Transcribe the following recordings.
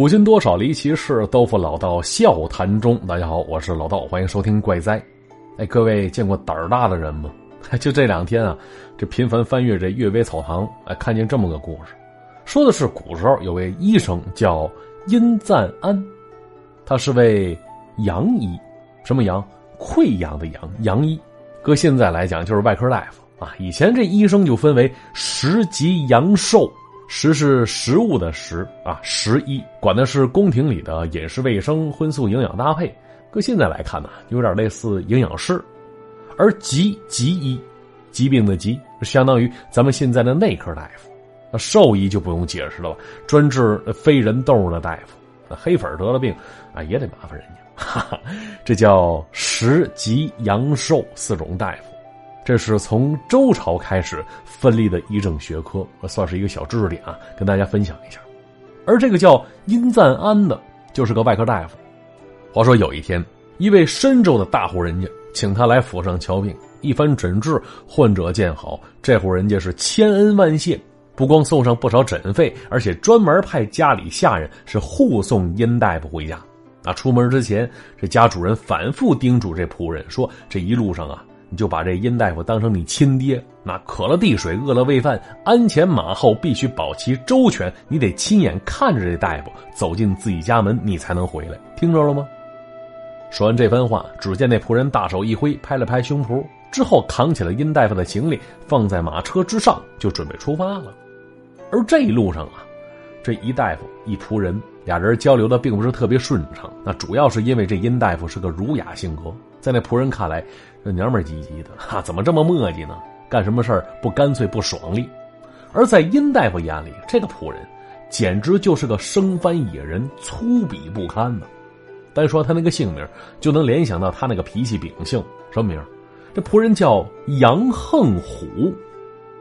古今多少离奇事，都付老道笑谈中。大家好，我是老道，欢迎收听怪哉。哎，各位见过胆儿大的人吗？就这两天啊，这频繁翻阅这《阅微草堂》，哎，看见这么个故事，说的是古时候有位医生叫殷赞安，他是位洋医，什么洋？溃疡的疡，洋医。搁现在来讲，就是外科大夫啊。以前这医生就分为十级阳寿。食是食物的食啊，食医管的是宫廷里的饮食卫生、荤素营养搭配。搁现在来看呢，有点类似营养师。而疾疾医，疾病的疾，相当于咱们现在的内科大夫。那兽医就不用解释了吧，专治非人动物的大夫。那黑粉得了病啊，也得麻烦人家。哈哈，这叫食疾阳寿四种大夫。这是从周朝开始分立的医政学科，算是一个小知识点啊，跟大家分享一下。而这个叫殷赞安的，就是个外科大夫。话说有一天，一位深州的大户人家请他来府上瞧病，一番诊治，患者见好，这户人家是千恩万谢，不光送上不少诊费，而且专门派家里下人是护送殷大夫回家。啊，出门之前，这家主人反复叮嘱这仆人说：“这一路上啊。”你就把这殷大夫当成你亲爹，那渴了递水，饿了喂饭，鞍前马后必须保其周全。你得亲眼看着这大夫走进自己家门，你才能回来。听着了吗？说完这番话，只见那仆人大手一挥，拍了拍胸脯，之后扛起了殷大夫的行李，放在马车之上，就准备出发了。而这一路上啊，这一大夫一仆人俩人交流的并不是特别顺畅，那主要是因为这殷大夫是个儒雅性格。在那仆人看来，这娘们唧唧的，哈，怎么这么磨叽呢？干什么事儿不干脆不爽利？而在殷大夫眼里，这个仆人简直就是个生番野人，粗鄙不堪呢。单说他那个姓名，就能联想到他那个脾气秉性。什么名？这仆人叫杨横虎，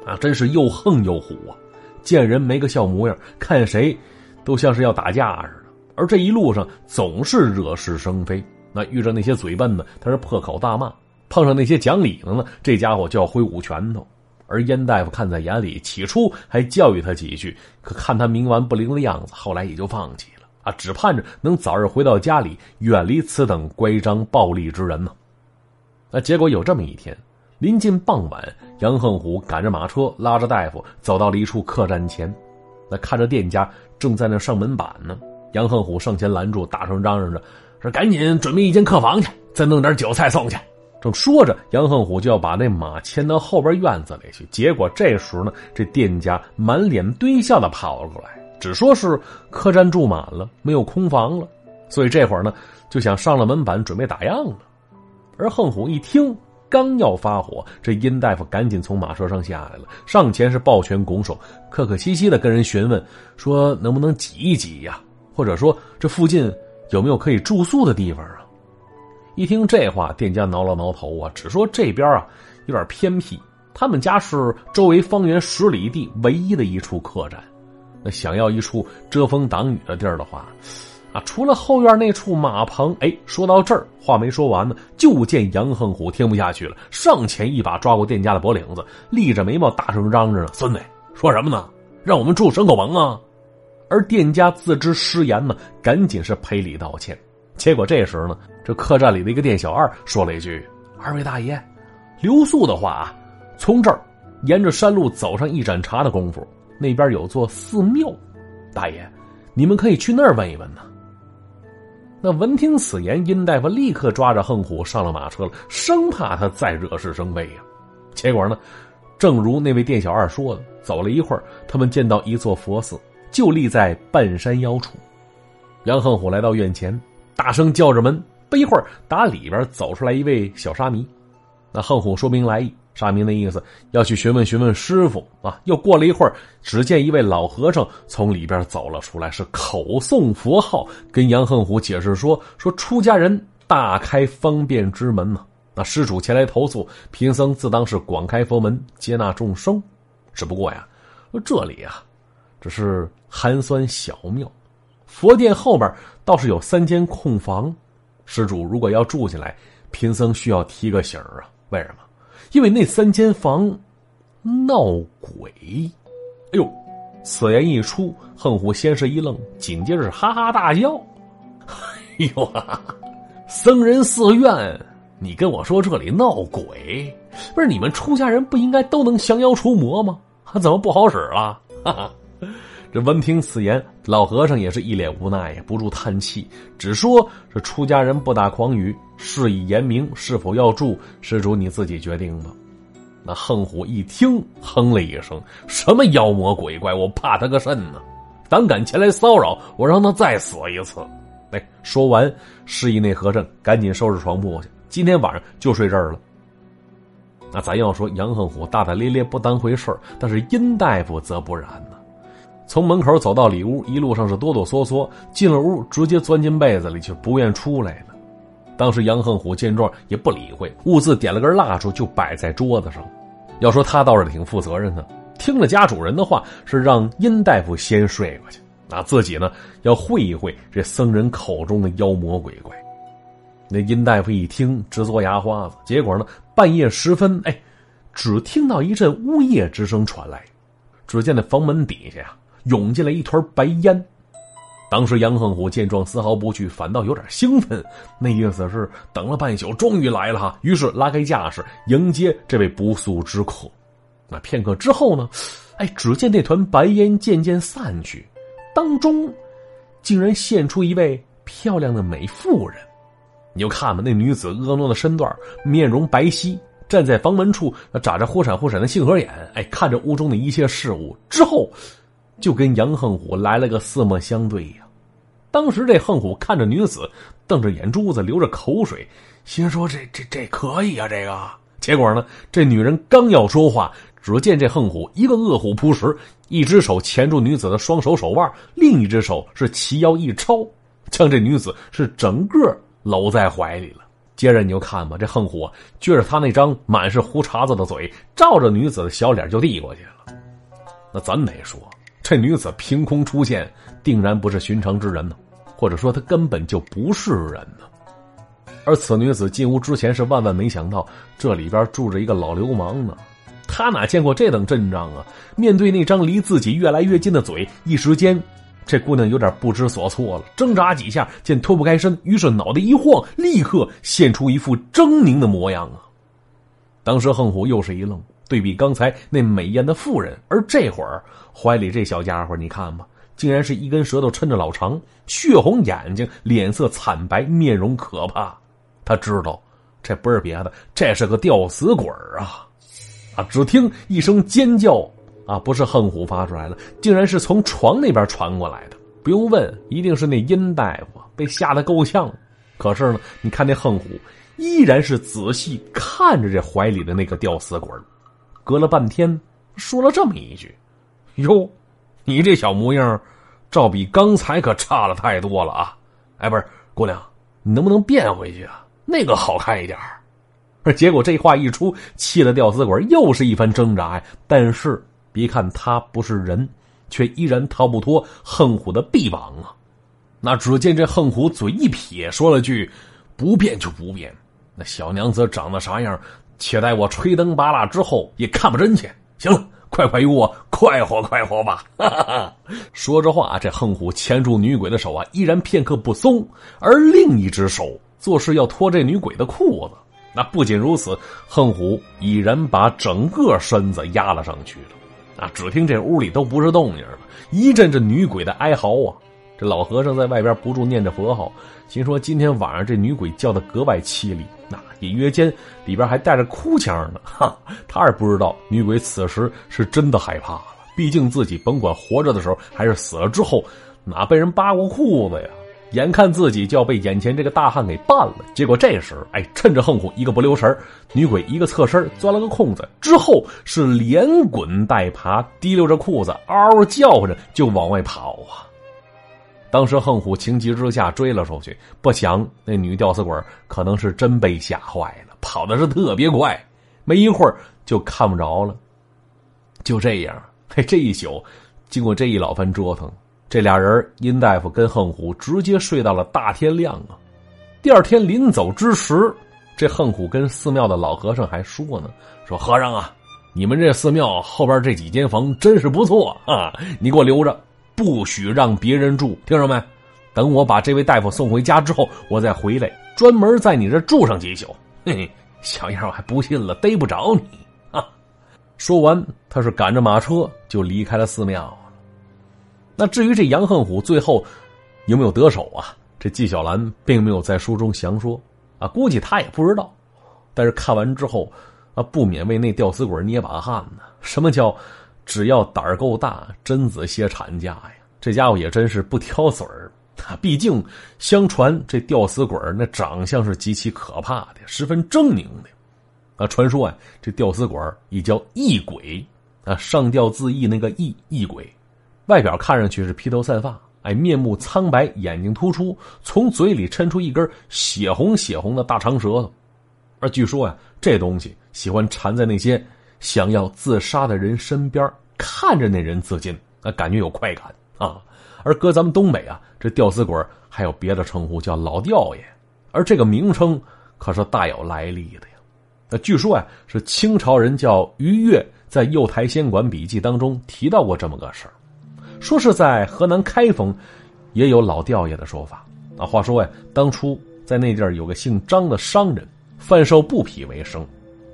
啊，真是又横又虎啊！见人没个笑模样，看谁都像是要打架似的。而这一路上总是惹是生非。那遇着那些嘴笨的，他是破口大骂；碰上那些讲理的呢，这家伙就要挥舞拳头。而燕大夫看在眼里，起初还教育他几句，可看他冥顽不灵的样子，后来也就放弃了啊，只盼着能早日回到家里，远离此等乖张暴力之人呢。那结果有这么一天，临近傍晚，杨恒虎赶着马车，拉着大夫走到了一处客栈前，那看着店家正在那上门板呢，杨恒虎上前拦住，大声嚷嚷着。说赶紧准备一间客房去，再弄点酒菜送去。正说着，杨恒虎就要把那马牵到后边院子里去。结果这时呢，这店家满脸堆笑的跑了过来，只说是客栈住满了，没有空房了，所以这会儿呢就想上了门板准备打烊了。而横虎一听，刚要发火，这殷大夫赶紧从马车上下来了，上前是抱拳拱手，客客气气的跟人询问说能不能挤一挤呀，或者说这附近。有没有可以住宿的地方啊？一听这话，店家挠了挠头啊，只说这边啊有点偏僻。他们家是周围方圆十里地唯一的一处客栈。那想要一处遮风挡雨的地儿的话，啊，除了后院那处马棚。哎，说到这儿，话没说完呢，就见杨横虎听不下去了，上前一把抓过店家的脖领子，立着眉毛大声嚷着：“孙子，说什么呢？让我们住牲口棚啊！”而店家自知失言呢，赶紧是赔礼道歉。结果这时呢，这客栈里的一个店小二说了一句：“二位大爷，留宿的话啊，从这儿沿着山路走上一盏茶的功夫，那边有座寺庙，大爷，你们可以去那儿问一问呢。”那闻听此言，殷大夫立刻抓着横虎上了马车了，生怕他再惹是生非呀。结果呢，正如那位店小二说的，走了一会儿，他们见到一座佛寺。就立在半山腰处，杨横虎来到院前，大声叫着门。不一会儿，打里边走出来一位小沙弥。那横虎说明来意，沙弥的意思要去询问询问师傅啊。又过了一会儿，只见一位老和尚从里边走了出来，是口诵佛号，跟杨横虎解释说：“说出家人大开方便之门嘛。那施主前来投诉，贫僧自当是广开佛门，接纳众生。只不过呀，这里啊。”只是寒酸小庙，佛殿后边倒是有三间空房，施主如果要住进来，贫僧需要提个醒啊。为什么？因为那三间房闹鬼。哎呦，此言一出，横虎先是一愣，紧接着哈哈大笑：“哎呦，僧人寺院，你跟我说这里闹鬼，不是你们出家人不应该都能降妖除魔吗？怎么不好使了？”哈哈。这闻听此言，老和尚也是一脸无奈呀，不住叹气，只说：“这出家人不打诳语，事已言明，是否要住，施主你自己决定吧。”那横虎一听，哼了一声：“什么妖魔鬼怪，我怕他个甚呢？胆敢前来骚扰，我让他再死一次！”哎，说完，示意那和尚赶紧收拾床铺去，今天晚上就睡这儿了。那咱要说杨横虎大大咧咧不当回事但是殷大夫则不然。从门口走到里屋，一路上是哆哆嗦嗦，进了屋直接钻进被子里，却不愿出来了。当时杨恒虎见状也不理会，兀自点了根蜡烛就摆在桌子上。要说他倒是挺负责任的，听了家主人的话，是让殷大夫先睡过去，啊，自己呢要会一会这僧人口中的妖魔鬼怪。那殷大夫一听直嘬牙花子，结果呢半夜时分，哎，只听到一阵呜咽之声传来，只见那房门底下呀。涌进来一团白烟，当时杨恒虎见状丝毫不惧，反倒有点兴奋，那意思是等了半宿，终于来了哈。于是拉开架势迎接这位不速之客。那片刻之后呢？哎，只见那团白烟渐渐散去，当中竟然现出一位漂亮的美妇人。你就看吧，那女子婀娜的身段，面容白皙，站在房门处，眨着忽闪忽闪的杏核眼，哎，看着屋中的一切事物之后。就跟杨横虎来了个四目相对呀！当时这横虎看着女子，瞪着眼珠子，流着口水，心说：“这这这可以啊！”这个结果呢，这女人刚要说话，只见这横虎一个饿虎扑食，一只手钳住女子的双手手腕，另一只手是齐腰一抄，将这女子是整个搂在怀里了。接着你就看吧，这横虎撅着他那张满是胡茬子的嘴，照着女子的小脸就递过去了。那咱得说。这女子凭空出现，定然不是寻常之人呢，或者说她根本就不是人呢。而此女子进屋之前是万万没想到这里边住着一个老流氓呢，她哪见过这等阵仗啊？面对那张离自己越来越近的嘴，一时间，这姑娘有点不知所措了，挣扎几下，见脱不开身，于是脑袋一晃，立刻现出一副狰狞的模样啊！当时横虎又是一愣。对比刚才那美艳的妇人，而这会儿怀里这小家伙，你看吧，竟然是一根舌头抻着老长，血红眼睛，脸色惨白，面容可怕。他知道，这不是别的，这是个吊死鬼啊！啊！只听一声尖叫，啊，不是横虎发出来了，竟然是从床那边传过来的。不用问，一定是那殷大夫被吓得够呛。可是呢，你看那横虎依然是仔细看着这怀里的那个吊死鬼。隔了半天，说了这么一句：“哟，你这小模样，照比刚才可差了太多了啊！哎，不是姑娘，你能不能变回去啊？那个好看一点儿。”结果这话一出，气得吊死鬼又是一番挣扎呀。但是别看他不是人，却依然逃不脱横虎的臂膀啊！那只见这横虎嘴一撇，说了句：“不变就不变。”那小娘子长得啥样？且待我吹灯拔蜡之后，也看不真切。行了，快快与我快活快活吧！哈哈哈说着话，这横虎牵住女鬼的手啊，依然片刻不松，而另一只手做事要脱这女鬼的裤子。那不仅如此，横虎已然把整个身子压了上去了。啊，只听这屋里都不是动静了，一阵这女鬼的哀嚎啊！这老和尚在外边不住念着佛号，心说今天晚上这女鬼叫的格外凄厉。那隐约间里边还带着哭腔呢，哈！他也不知道女鬼此时是真的害怕了。毕竟自己甭管活着的时候还是死了之后，哪被人扒过裤子呀？眼看自己就要被眼前这个大汉给办了，结果这时，哎，趁着横虎一个不留神，女鬼一个侧身钻了个空子，之后是连滚带爬，提溜着裤子，嗷嗷叫唤着就往外跑啊！当时横虎情急之下追了出去，不想那女吊死鬼可能是真被吓坏了，跑的是特别快，没一会儿就看不着了。就这样，嘿，这一宿，经过这一老番折腾，这俩人殷大夫跟横虎直接睡到了大天亮啊。第二天临走之时，这横虎跟寺庙的老和尚还说呢：“说和尚啊，你们这寺庙后边这几间房真是不错啊！你给我留着，不许让别人住，听着没？等我把这位大夫送回家之后，我再回来，专门在你这住上几宿。嘿嘿，小样我还不信了，逮不着你啊！说完，他是赶着马车就离开了寺庙。那至于这杨恨虎最后有没有得手啊？这纪晓岚并没有在书中详说啊，估计他也不知道。但是看完之后啊，不免为那吊死鬼捏把汗呢。什么叫只要胆儿够大，贞子歇产假呀？这家伙也真是不挑嘴儿。毕竟，相传这吊死鬼那长相是极其可怕的，十分狰狞的。啊，传说啊，这吊死鬼也叫异鬼啊，上吊自缢那个异异鬼，外表看上去是披头散发。哎，面目苍白，眼睛突出，从嘴里抻出一根血红血红的大长舌头，而据说呀，这东西喜欢缠在那些想要自杀的人身边，看着那人自尽，那感觉有快感啊。而搁咱们东北啊，这吊死鬼还有别的称呼，叫老吊爷，而这个名称可是大有来历的呀。那据说呀，是清朝人叫于越在《右台仙馆笔记》当中提到过这么个事儿。说是在河南开封，也有老吊爷的说法啊。话说呀，当初在那地儿有个姓张的商人，贩售布匹为生。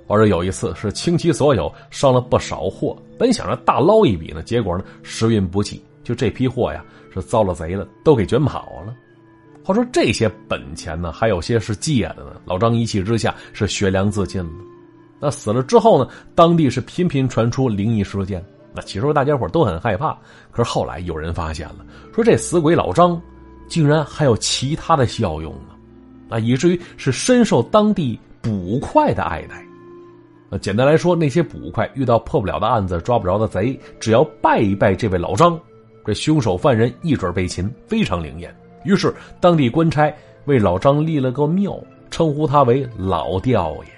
话说有一次是倾其所有上了不少货，本想着大捞一笔呢，结果呢时运不济，就这批货呀是遭了贼了，都给卷跑了。话说这些本钱呢，还有些是借的呢。老张一气之下是悬梁自尽了。那死了之后呢，当地是频频传出灵异事件。那起初大家伙都很害怕，可是后来有人发现了，说这死鬼老张，竟然还有其他的效用呢，啊，以至于是深受当地捕快的爱戴。那简单来说，那些捕快遇到破不了的案子、抓不着的贼，只要拜一拜这位老张，这凶手犯人一准被擒，非常灵验。于是当地官差为老张立了个庙，称呼他为老吊爷。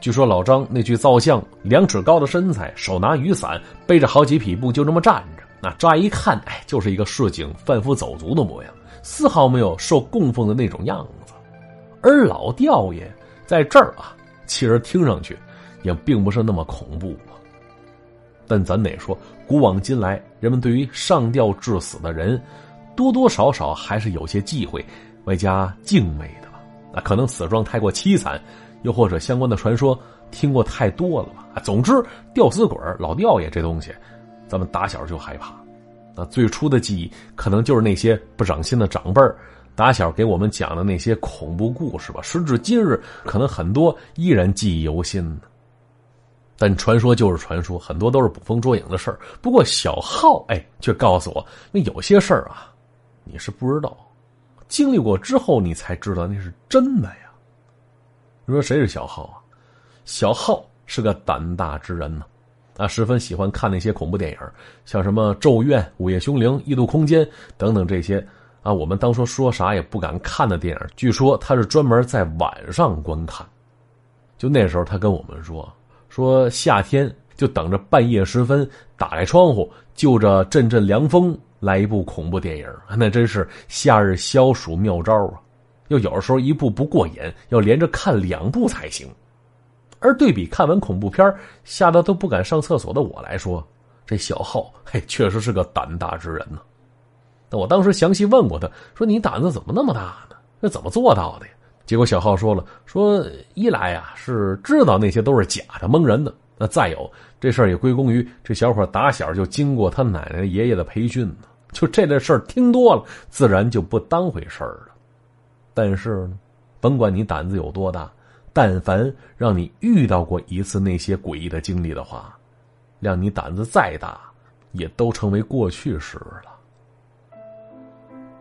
据说老张那具造像，两尺高的身材，手拿雨伞，背着好几匹布，就这么站着。那乍一看，哎，就是一个市井贩夫走卒的模样，丝毫没有受供奉的那种样子。而老吊爷在这儿啊，其实听上去也并不是那么恐怖啊。但咱得说，古往今来，人们对于上吊致死的人，多多少少还是有些忌讳，外加敬畏的吧。那可能死状太过凄惨。又或者相关的传说听过太多了吧？总之，吊死鬼老吊爷这东西，咱们打小就害怕。那最初的记忆，可能就是那些不长心的长辈打小给我们讲的那些恐怖故事吧。时至今日，可能很多依然记忆犹新呢。但传说就是传说，很多都是捕风捉影的事儿。不过小浩哎，却告诉我，那有些事儿啊，你是不知道，经历过之后，你才知道那是真的呀。你说谁是小浩啊？小浩是个胆大之人呢，啊，十分喜欢看那些恐怖电影，像什么《咒怨》《午夜凶铃》《异度空间》等等这些啊，我们当初说啥也不敢看的电影。据说他是专门在晚上观看。就那时候，他跟我们说，说夏天就等着半夜时分打开窗户，就着阵阵凉风来一部恐怖电影，那真是夏日消暑妙招啊！又有的时候一部不过瘾，要连着看两部才行。而对比看完恐怖片吓得都不敢上厕所的我来说，这小浩嘿确实是个胆大之人呢。那我当时详细问过他，说你胆子怎么那么大呢？那怎么做到的呀？结果小浩说了，说一来呀是知道那些都是假的蒙人的，那再有这事儿也归功于这小伙打小就经过他奶奶爷爷的培训呢。就这类事儿听多了，自然就不当回事儿了。但是呢，甭管你胆子有多大，但凡让你遇到过一次那些诡异的经历的话，让你胆子再大，也都成为过去式了。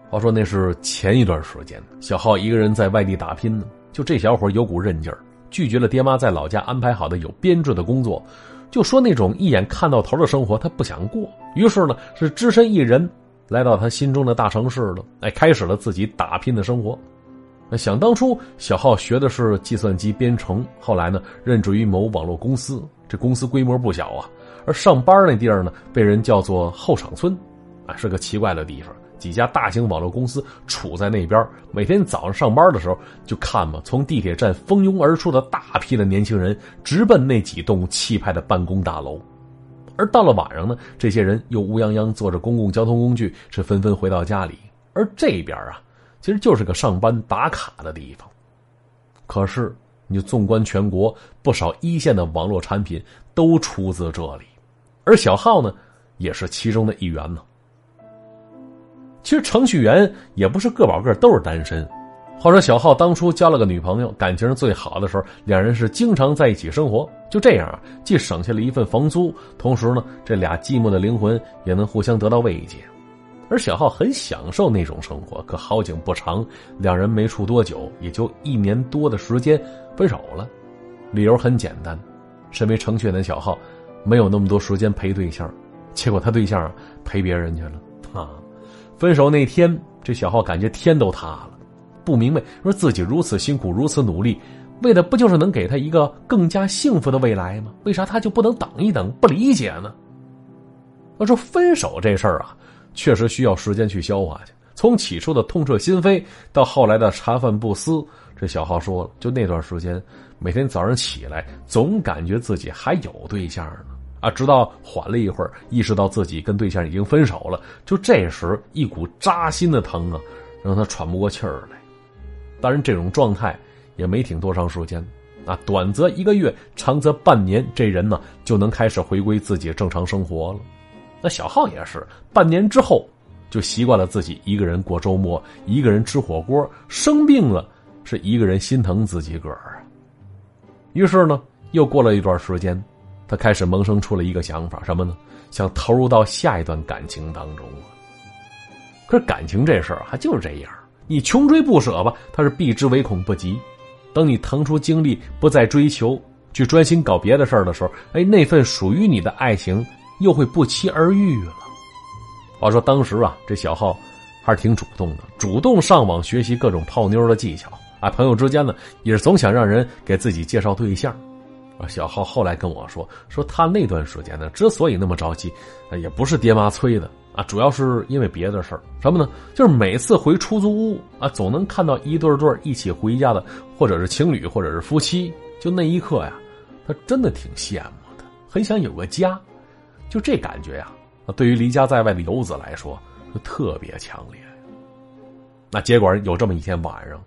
话说那是前一段时间，小浩一个人在外地打拼呢。就这小伙有股韧劲儿，拒绝了爹妈在老家安排好的有编制的工作，就说那种一眼看到头的生活他不想过。于是呢，是只身一人来到他心中的大城市了，哎，开始了自己打拼的生活。那想当初，小浩学的是计算机编程，后来呢，任职于某网络公司，这公司规模不小啊。而上班那地儿呢，被人叫做后场村，啊，是个奇怪的地方，几家大型网络公司处在那边，每天早上上班的时候就看嘛，从地铁站蜂拥而出的大批的年轻人直奔那几栋气派的办公大楼，而到了晚上呢，这些人又乌泱泱坐着公共交通工具，是纷纷回到家里。而这边啊，其实就是个上班打卡的地方。可是，你纵观全国，不少一线的网络产品都出自这里，而小浩呢，也是其中的一员呢。其实程序员也不是个保个都是单身。话说小浩当初交了个女朋友，感情最好的时候，两人是经常在一起生活。就这样啊，既省下了一份房租，同时呢，这俩寂寞的灵魂也能互相得到慰藉。而小浩很享受那种生活。可好景不长，两人没处多久，也就一年多的时间分手了。理由很简单，身为程序员的小浩没有那么多时间陪对象，结果他对象陪别人去了啊。分手那天，这小浩感觉天都塌了，不明白说自己如此辛苦、如此努力，为的不就是能给他一个更加幸福的未来吗？为啥他就不能等一等？不理解呢？我说分手这事儿啊，确实需要时间去消化去。从起初的痛彻心扉，到后来的茶饭不思，这小浩说了，就那段时间，每天早上起来，总感觉自己还有对象呢。啊，直到缓了一会儿，意识到自己跟对象已经分手了，就这时一股扎心的疼啊，让他喘不过气儿来。当然，这种状态也没挺多长时间，啊，短则一个月，长则半年，这人呢就能开始回归自己正常生活了。那小浩也是，半年之后就习惯了自己一个人过周末，一个人吃火锅，生病了是一个人心疼自己个儿啊。于是呢，又过了一段时间。他开始萌生出了一个想法，什么呢？想投入到下一段感情当中可是感情这事儿还就是这样，你穷追不舍吧，他是避之唯恐不及。等你腾出精力不再追求，去专心搞别的事儿的时候，哎，那份属于你的爱情又会不期而遇了。话说当时啊，这小浩还是挺主动的，主动上网学习各种泡妞的技巧啊。朋友之间呢，也是总想让人给自己介绍对象。啊，小浩后来跟我说，说他那段时间呢，之所以那么着急，也不是爹妈催的啊，主要是因为别的事儿。什么呢？就是每次回出租屋啊，总能看到一对对一起回家的，或者是情侣，或者是夫妻。就那一刻呀，他真的挺羡慕的，很想有个家。就这感觉呀，对于离家在外的游子来说，特别强烈。那结果有这么一天晚上，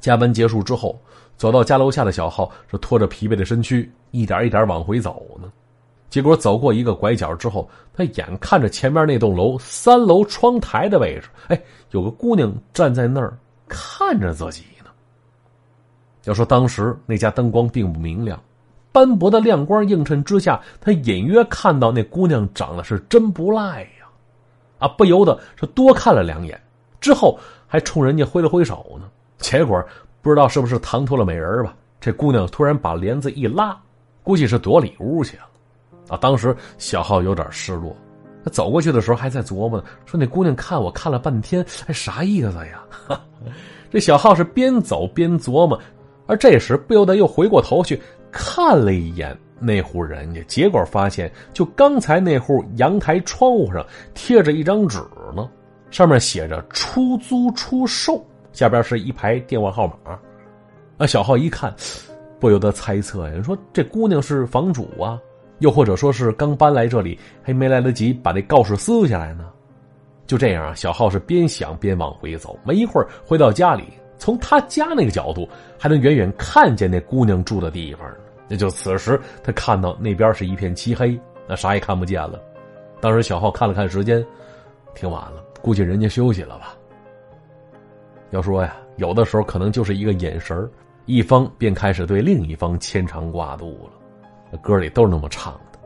加班结束之后。走到家楼下的小浩是拖着疲惫的身躯，一点一点往回走呢。结果走过一个拐角之后，他眼看着前面那栋楼三楼窗台的位置，哎，有个姑娘站在那儿看着自己呢。要说当时那家灯光并不明亮，斑驳的亮光映衬之下，他隐约看到那姑娘长得是真不赖呀，啊，不由得是多看了两眼，之后还冲人家挥了挥手呢。结果。不知道是不是唐突了美人吧？这姑娘突然把帘子一拉，估计是躲里屋去了。啊，当时小浩有点失落，他走过去的时候还在琢磨呢，说那姑娘看我看了半天，哎，啥意思呀？这小浩是边走边琢磨，而这时不由得又回过头去看了一眼那户人家，结果发现就刚才那户阳台窗户上贴着一张纸呢，上面写着“出租出售”。下边是一排电话号码，啊，小浩一看，不由得猜测呀，说这姑娘是房主啊，又或者说是刚搬来这里，还没来得及把那告示撕下来呢。就这样啊，小浩是边想边往回走，没一会儿回到家里，从他家那个角度还能远远看见那姑娘住的地方。那就此时他看到那边是一片漆黑，那啥也看不见了。当时小浩看了看时间，挺晚了，估计人家休息了吧。要说呀，有的时候可能就是一个眼神一方便开始对另一方牵肠挂肚了。歌里都是那么唱的。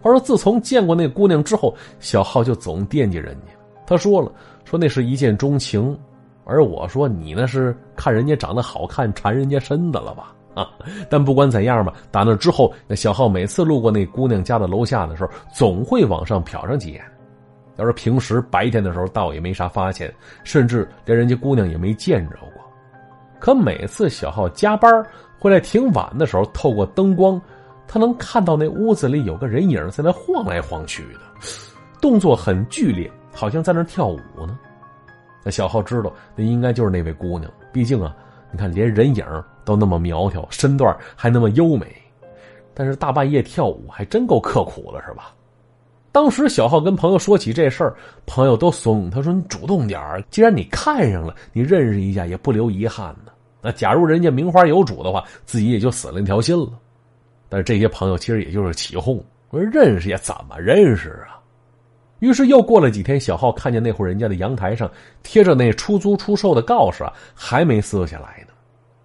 他说，自从见过那姑娘之后，小浩就总惦记人家。他说了，说那是一见钟情，而我说你那是看人家长得好看，馋人家身子了吧？啊！但不管怎样吧，打那之后，那小浩每次路过那姑娘家的楼下的时候，总会往上瞟上几眼。要是平时白天的时候，倒也没啥发现，甚至连人家姑娘也没见着过。可每次小浩加班回来挺晚的时候，透过灯光，他能看到那屋子里有个人影在那晃来晃去的，动作很剧烈，好像在那跳舞呢。那小浩知道，那应该就是那位姑娘。毕竟啊，你看连人影都那么苗条，身段还那么优美，但是大半夜跳舞还真够刻苦的，是吧？当时小浩跟朋友说起这事儿，朋友都怂，他说：“你主动点儿既然你看上了，你认识一下也不留遗憾呢。那假如人家名花有主的话，自己也就死了那条心了。”但是这些朋友其实也就是起哄，说认识也怎么认识啊？于是又过了几天，小浩看见那户人家的阳台上贴着那出租出售的告示啊，还没撕下来呢。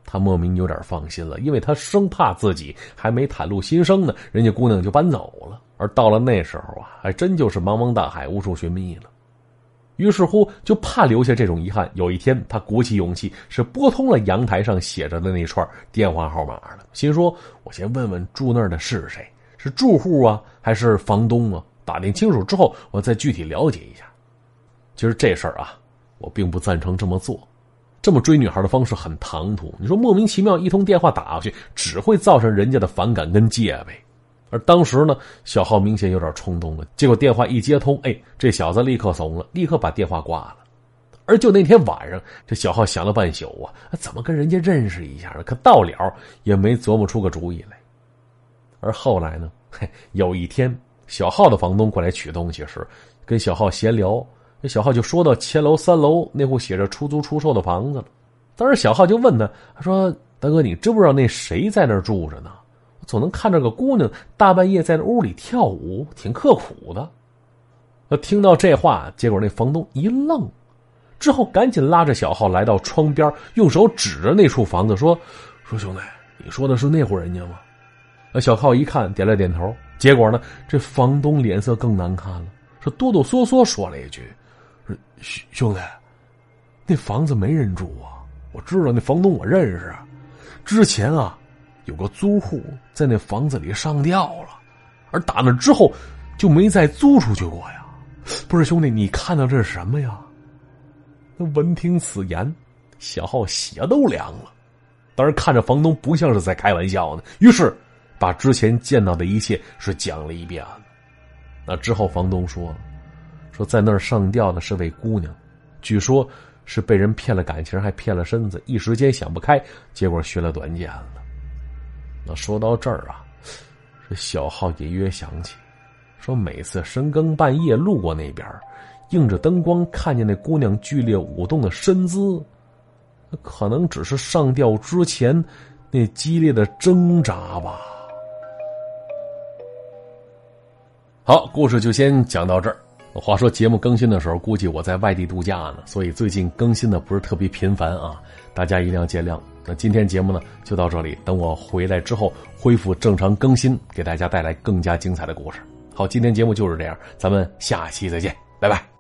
他莫名有点放心了，因为他生怕自己还没袒露心声呢，人家姑娘就搬走了。而到了那时候啊，还真就是茫茫大海无处寻觅了。于是乎，就怕留下这种遗憾。有一天，他鼓起勇气，是拨通了阳台上写着的那串电话号码了。心说：“我先问问住那儿的是谁，是住户啊，还是房东啊？打听清楚之后，我再具体了解一下。”其实这事儿啊，我并不赞成这么做。这么追女孩的方式很唐突。你说莫名其妙一通电话打过去，只会造成人家的反感跟戒备。而当时呢，小浩明显有点冲动了。结果电话一接通，哎，这小子立刻怂了，立刻把电话挂了。而就那天晚上，这小浩想了半宿啊，怎么跟人家认识一下呢？可到了也没琢磨出个主意来。而后来呢，嘿，有一天，小浩的房东过来取东西时，跟小浩闲聊，这小浩就说到前楼三楼那户写着出租出售的房子了。当时小浩就问他，他说：“大哥，你知不知道那谁在那儿住着呢？”总能看着个姑娘大半夜在那屋里跳舞，挺刻苦的。听到这话，结果那房东一愣，之后赶紧拉着小浩来到窗边，用手指着那处房子说：“说兄弟，你说的是那户人家吗？”那小浩一看，点了点头。结果呢，这房东脸色更难看了，是哆哆嗦嗦说了一句：“兄兄弟，那房子没人住啊！我知道那房东我认识，之前啊。”有个租户在那房子里上吊了，而打那之后就没再租出去过呀。不是兄弟，你看到这是什么呀？那闻听此言，小浩血都凉了。当然看着房东不像是在开玩笑呢，于是把之前见到的一切是讲了一遍。那之后房东说：“说在那儿上吊的是位姑娘，据说是被人骗了感情，还骗了身子，一时间想不开，结果学了短见了。”那说到这儿啊，这小浩隐约想起，说每次深更半夜路过那边，映着灯光看见那姑娘剧烈舞动的身姿，可能只是上吊之前那激烈的挣扎吧。好，故事就先讲到这儿。话说节目更新的时候，估计我在外地度假呢，所以最近更新的不是特别频繁啊，大家一定要见谅。那今天节目呢就到这里，等我回来之后恢复正常更新，给大家带来更加精彩的故事。好，今天节目就是这样，咱们下期再见，拜拜。